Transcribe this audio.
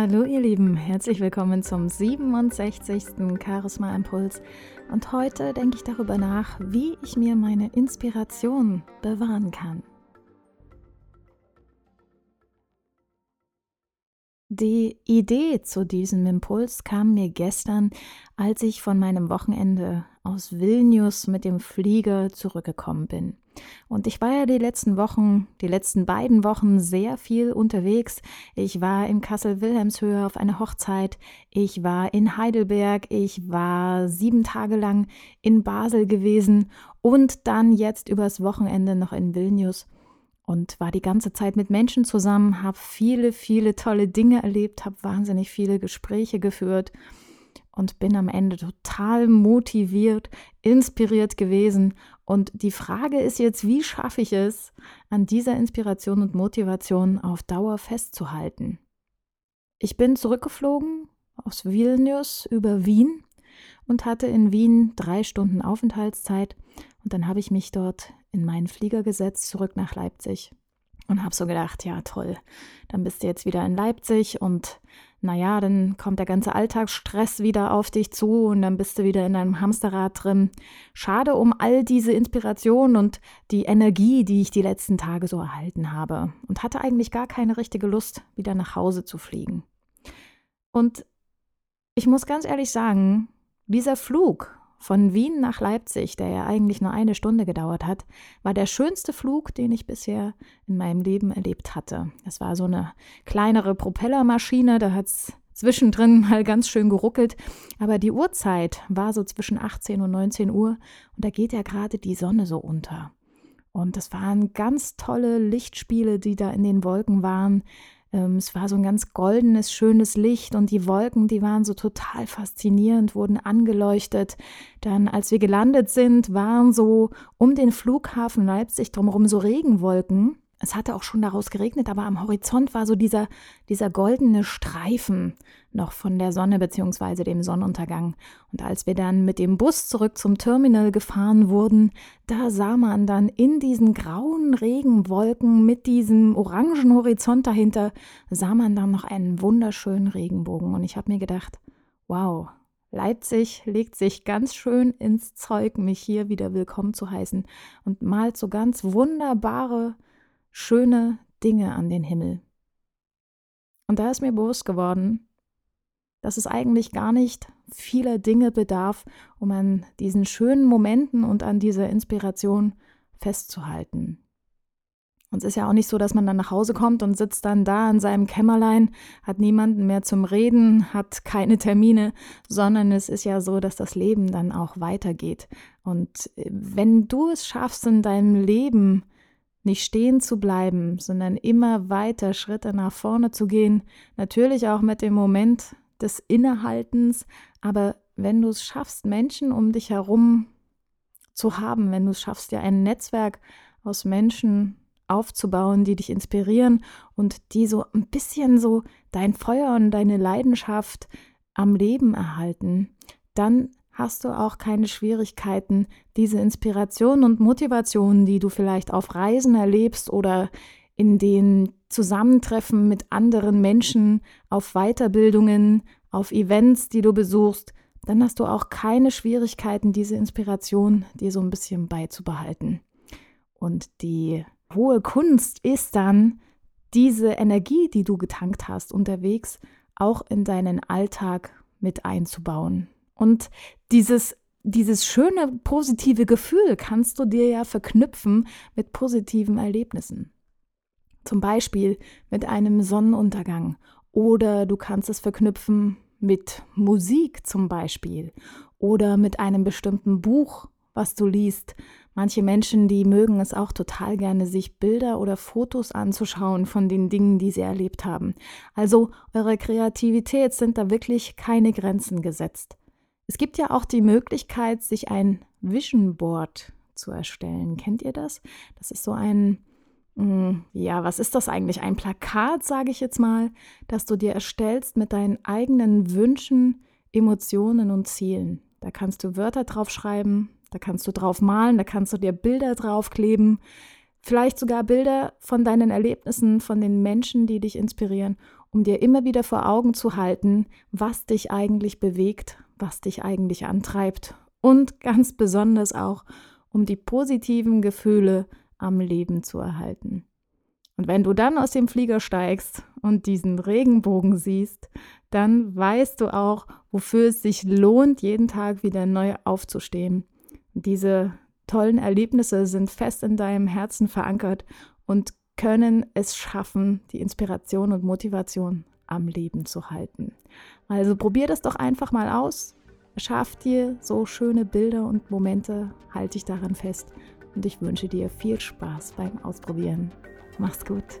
Hallo ihr Lieben, herzlich willkommen zum 67. Charisma Impuls. Und heute denke ich darüber nach, wie ich mir meine Inspiration bewahren kann. Die Idee zu diesem Impuls kam mir gestern, als ich von meinem Wochenende aus Vilnius mit dem Flieger zurückgekommen bin. Und ich war ja die letzten Wochen, die letzten beiden Wochen sehr viel unterwegs. Ich war in Kassel-Wilhelmshöhe auf einer Hochzeit. Ich war in Heidelberg. Ich war sieben Tage lang in Basel gewesen und dann jetzt übers Wochenende noch in Vilnius und war die ganze Zeit mit Menschen zusammen, habe viele, viele tolle Dinge erlebt, habe wahnsinnig viele Gespräche geführt und bin am Ende total motiviert, inspiriert gewesen. Und die Frage ist jetzt, wie schaffe ich es, an dieser Inspiration und Motivation auf Dauer festzuhalten? Ich bin zurückgeflogen aus Vilnius über Wien und hatte in Wien drei Stunden Aufenthaltszeit. Und dann habe ich mich dort in meinen Flieger gesetzt, zurück nach Leipzig. Und habe so gedacht, ja toll, dann bist du jetzt wieder in Leipzig und naja, dann kommt der ganze Alltagsstress wieder auf dich zu und dann bist du wieder in deinem Hamsterrad drin. Schade um all diese Inspiration und die Energie, die ich die letzten Tage so erhalten habe und hatte eigentlich gar keine richtige Lust, wieder nach Hause zu fliegen. Und ich muss ganz ehrlich sagen, dieser Flug von Wien nach Leipzig, der ja eigentlich nur eine Stunde gedauert hat, war der schönste Flug, den ich bisher in meinem Leben erlebt hatte. Es war so eine kleinere Propellermaschine, da hat es zwischendrin mal ganz schön geruckelt, aber die Uhrzeit war so zwischen 18 und 19 Uhr und da geht ja gerade die Sonne so unter. Und es waren ganz tolle Lichtspiele, die da in den Wolken waren. Ähm, es war so ein ganz goldenes, schönes Licht und die Wolken, die waren so total faszinierend, wurden angeleuchtet. Dann, als wir gelandet sind, waren so um den Flughafen Leipzig drumherum so Regenwolken. Es hatte auch schon daraus geregnet, aber am Horizont war so dieser, dieser goldene Streifen noch von der Sonne bzw. dem Sonnenuntergang. Und als wir dann mit dem Bus zurück zum Terminal gefahren wurden, da sah man dann in diesen grauen Regenwolken mit diesem orangen Horizont dahinter, sah man dann noch einen wunderschönen Regenbogen. Und ich habe mir gedacht, wow, Leipzig legt sich ganz schön ins Zeug, mich hier wieder willkommen zu heißen und malt so ganz wunderbare schöne Dinge an den Himmel. Und da ist mir bewusst geworden, dass es eigentlich gar nicht vieler Dinge bedarf, um an diesen schönen Momenten und an dieser Inspiration festzuhalten. Und es ist ja auch nicht so, dass man dann nach Hause kommt und sitzt dann da in seinem Kämmerlein, hat niemanden mehr zum Reden, hat keine Termine, sondern es ist ja so, dass das Leben dann auch weitergeht. Und äh, wenn du es schaffst, in deinem Leben nicht stehen zu bleiben, sondern immer weiter Schritte nach vorne zu gehen. Natürlich auch mit dem Moment des Innehaltens, aber wenn du es schaffst, Menschen um dich herum zu haben, wenn du es schaffst, dir ein Netzwerk aus Menschen aufzubauen, die dich inspirieren und die so ein bisschen so dein Feuer und deine Leidenschaft am Leben erhalten, dann hast du auch keine Schwierigkeiten, diese Inspiration und Motivation, die du vielleicht auf Reisen erlebst oder in den Zusammentreffen mit anderen Menschen, auf Weiterbildungen, auf Events, die du besuchst, dann hast du auch keine Schwierigkeiten, diese Inspiration dir so ein bisschen beizubehalten. Und die hohe Kunst ist dann, diese Energie, die du getankt hast unterwegs, auch in deinen Alltag mit einzubauen. Und dieses, dieses schöne, positive Gefühl kannst du dir ja verknüpfen mit positiven Erlebnissen. Zum Beispiel mit einem Sonnenuntergang. Oder du kannst es verknüpfen mit Musik zum Beispiel. Oder mit einem bestimmten Buch, was du liest. Manche Menschen, die mögen es auch total gerne, sich Bilder oder Fotos anzuschauen von den Dingen, die sie erlebt haben. Also eure Kreativität sind da wirklich keine Grenzen gesetzt. Es gibt ja auch die Möglichkeit, sich ein Vision Board zu erstellen. Kennt ihr das? Das ist so ein, mm, ja, was ist das eigentlich? Ein Plakat, sage ich jetzt mal, das du dir erstellst mit deinen eigenen Wünschen, Emotionen und Zielen. Da kannst du Wörter drauf schreiben, da kannst du drauf malen, da kannst du dir Bilder draufkleben. Vielleicht sogar Bilder von deinen Erlebnissen, von den Menschen, die dich inspirieren, um dir immer wieder vor Augen zu halten, was dich eigentlich bewegt, was dich eigentlich antreibt und ganz besonders auch, um die positiven Gefühle am Leben zu erhalten. Und wenn du dann aus dem Flieger steigst und diesen Regenbogen siehst, dann weißt du auch, wofür es sich lohnt, jeden Tag wieder neu aufzustehen. Diese tollen Erlebnisse sind fest in deinem Herzen verankert und können es schaffen, die Inspiration und Motivation am Leben zu halten. Also probier das doch einfach mal aus. Schaff dir so schöne Bilder und Momente, halte dich daran fest und ich wünsche dir viel Spaß beim Ausprobieren. Mach's gut.